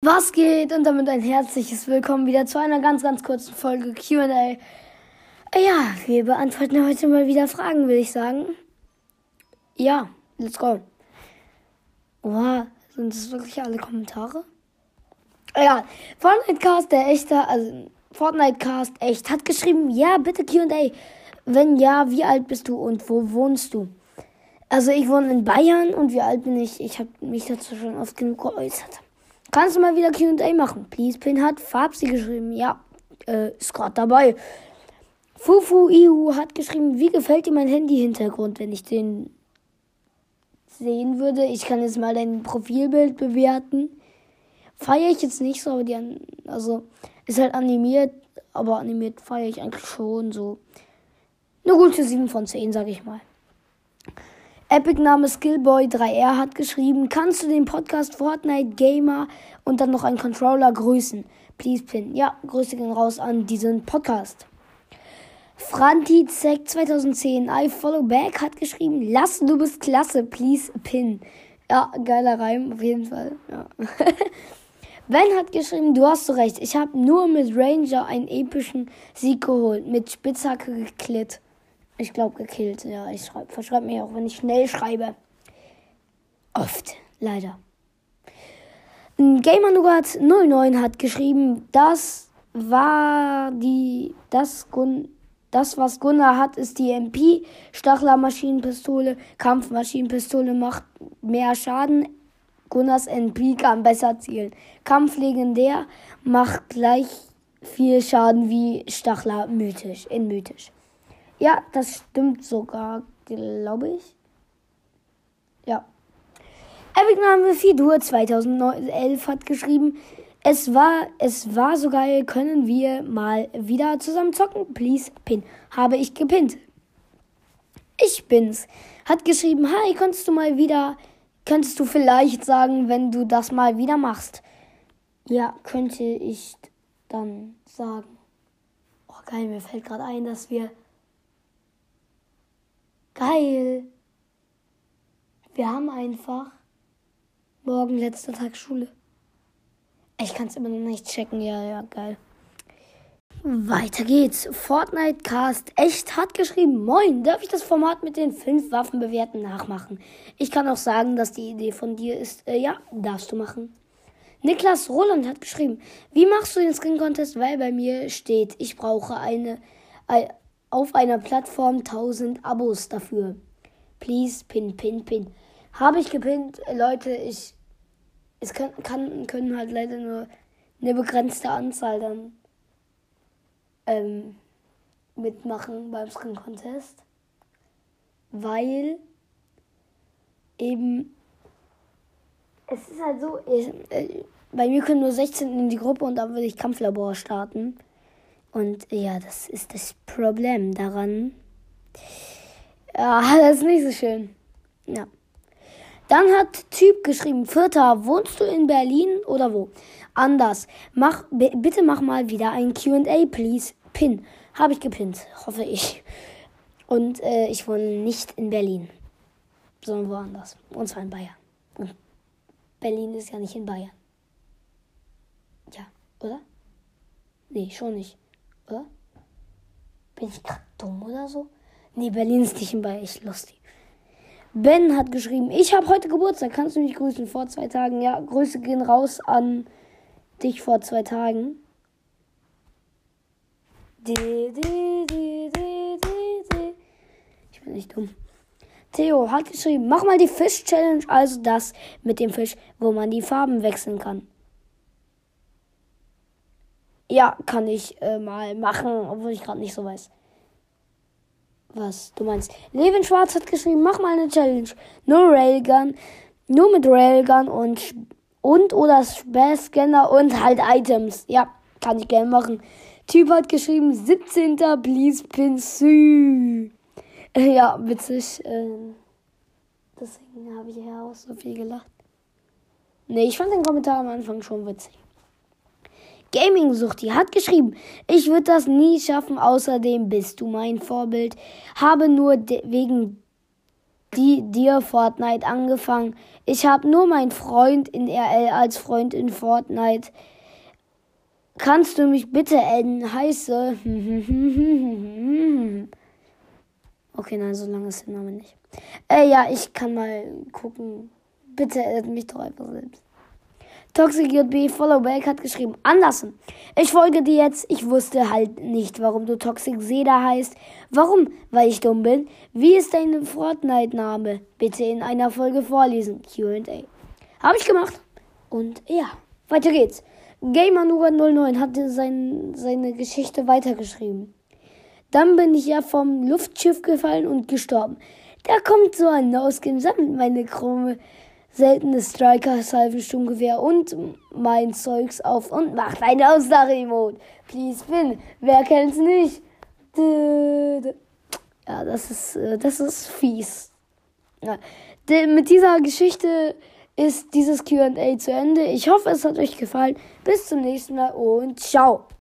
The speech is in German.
Was geht? Und damit ein herzliches Willkommen wieder zu einer ganz, ganz kurzen Folge QA. Ja, wir beantworten heute mal wieder Fragen, will ich sagen. Ja, let's go. Wow, sind das wirklich alle Kommentare? Ja, Fortnite Cast, der echte, also Fortnite Cast echt, hat geschrieben, ja, bitte QA. Wenn ja, wie alt bist du und wo wohnst du? Also ich wohne in Bayern und wie alt bin ich? Ich habe mich dazu schon oft genug geäußert. Kannst du mal wieder QA machen? Please Pin hat Fabsi geschrieben. Ja, äh, ist gerade dabei. Fufu Ihu hat geschrieben, wie gefällt dir mein Handy-Hintergrund, wenn ich den sehen würde? Ich kann jetzt mal dein Profilbild bewerten. Feiere ich jetzt nicht so, aber die, also, ist halt animiert, aber animiert feiere ich eigentlich schon so. Eine gute 7 von 10, sag ich mal. Epic-Name Skillboy3R hat geschrieben, kannst du den Podcast Fortnite Gamer und dann noch einen Controller grüßen? Please pin. Ja, Grüße gehen raus an diesen Podcast. Frantizek 2010 I follow back hat geschrieben, lass du bist klasse, please pin. Ja, geiler Reim, auf jeden Fall. Ja. Ben hat geschrieben, du hast so recht. Ich habe nur mit Ranger einen epischen Sieg geholt. Mit Spitzhacke geklitt. Ich glaube gekillt, ja. Ich schreib, verschreibe mir auch, wenn ich schnell schreibe. Oft, leider. Gamer Nougat 09 hat geschrieben, das war die, das, Gun, das was Gunnar hat, ist die MP. Stachler Maschinenpistole, Kampfmaschinenpistole macht mehr Schaden. Gunnars NP kann besser zielen. Kampf legendär macht gleich viel Schaden wie Stachler mythisch, in mythisch. Ja, das stimmt sogar, glaube ich. Ja. Epic Name Fidur 2011 hat geschrieben, es war, es war so geil, können wir mal wieder zusammen zocken? Please, pin. Habe ich gepinnt. Ich bin's. Hat geschrieben, hi, kannst du mal wieder, könntest du vielleicht sagen, wenn du das mal wieder machst? Ja, könnte ich dann sagen. Oh geil, mir fällt gerade ein, dass wir Geil. Wir haben einfach morgen letzter Tag Schule. Ich kann es immer noch nicht checken. Ja, ja, geil. Weiter geht's. Fortnite Cast echt hat geschrieben. Moin, darf ich das Format mit den fünf Waffen bewerten nachmachen? Ich kann auch sagen, dass die Idee von dir ist. Äh, ja, darfst du machen. Niklas Roland hat geschrieben. Wie machst du den Skin Contest? Weil bei mir steht, ich brauche eine, auf einer Plattform 1000 Abos dafür. Please, pin, pin, pin. Habe ich gepinnt, Leute, ich. Es kann, kann, können halt leider nur eine begrenzte Anzahl dann ähm, mitmachen beim Skin Contest. Weil eben. Es ist halt so, ich, äh, bei mir können nur 16 in die Gruppe und dann würde ich Kampflabor starten. Und ja, das ist das Problem daran. Ja, das ist nicht so schön. Ja. Dann hat Typ geschrieben, Vierter, wohnst du in Berlin oder wo? Anders. Mach, bitte mach mal wieder ein QA, please. Pin. Habe ich gepinnt, hoffe ich. Und äh, ich wohne nicht in Berlin, sondern woanders. Und zwar in Bayern. Und Berlin ist ja nicht in Bayern. Ja, oder? Nee, schon nicht. Oder? Bin ich gerade dumm oder so? Nee, Berlin ist nicht in Bayern. Ich lustig. Ben hat geschrieben, ich habe heute Geburtstag. Kannst du mich grüßen vor zwei Tagen? Ja, Grüße gehen raus an dich vor zwei Tagen. Ich bin nicht dumm. Theo hat geschrieben, mach mal die Fisch-Challenge, also das mit dem Fisch, wo man die Farben wechseln kann. Ja, kann ich äh, mal machen, obwohl ich gerade nicht so weiß. Was du meinst. Levin Schwarz hat geschrieben, mach mal eine Challenge. Nur Railgun, nur mit Railgun und und oder Space Scanner und halt Items. Ja, kann ich gerne machen. Typ hat geschrieben, 17. Please Pinsü. Ja, witzig. Ähm, deswegen habe ich ja auch so viel gelacht. Nee, ich fand den Kommentar am Anfang schon witzig. Gaming-Suchti hat geschrieben, ich würde das nie schaffen, außerdem bist du mein Vorbild, habe nur wegen die dir Fortnite angefangen. Ich habe nur meinen Freund in RL als Freund in Fortnite. Kannst du mich bitte adden? Heiße. Okay, nein, so lange ist der Name nicht. Äh, ja, ich kann mal gucken. Bitte addet mich doch einfach selbst. Toxic JB Followback hat geschrieben, Andersen, ich folge dir jetzt. Ich wusste halt nicht, warum du Toxic Seda heißt. Warum? Weil ich dumm bin. Wie ist dein Fortnite-Name? Bitte in einer Folge vorlesen. Q&A. Habe ich gemacht. Und ja, weiter geht's. Gamer 09 hatte sein, seine Geschichte weitergeschrieben. Dann bin ich ja vom Luftschiff gefallen und gestorben. Da kommt so ein No-Skin, sammelt meine krumme seltene Striker, Salvensturmgewehr und mein Zeugs auf und macht ein Ausdach-Emote. Please win. Wer kennt's nicht? Ja, das ist, äh, das ist fies. Ja. Mit dieser Geschichte ist dieses QA zu Ende. Ich hoffe, es hat euch gefallen. Bis zum nächsten Mal und ciao.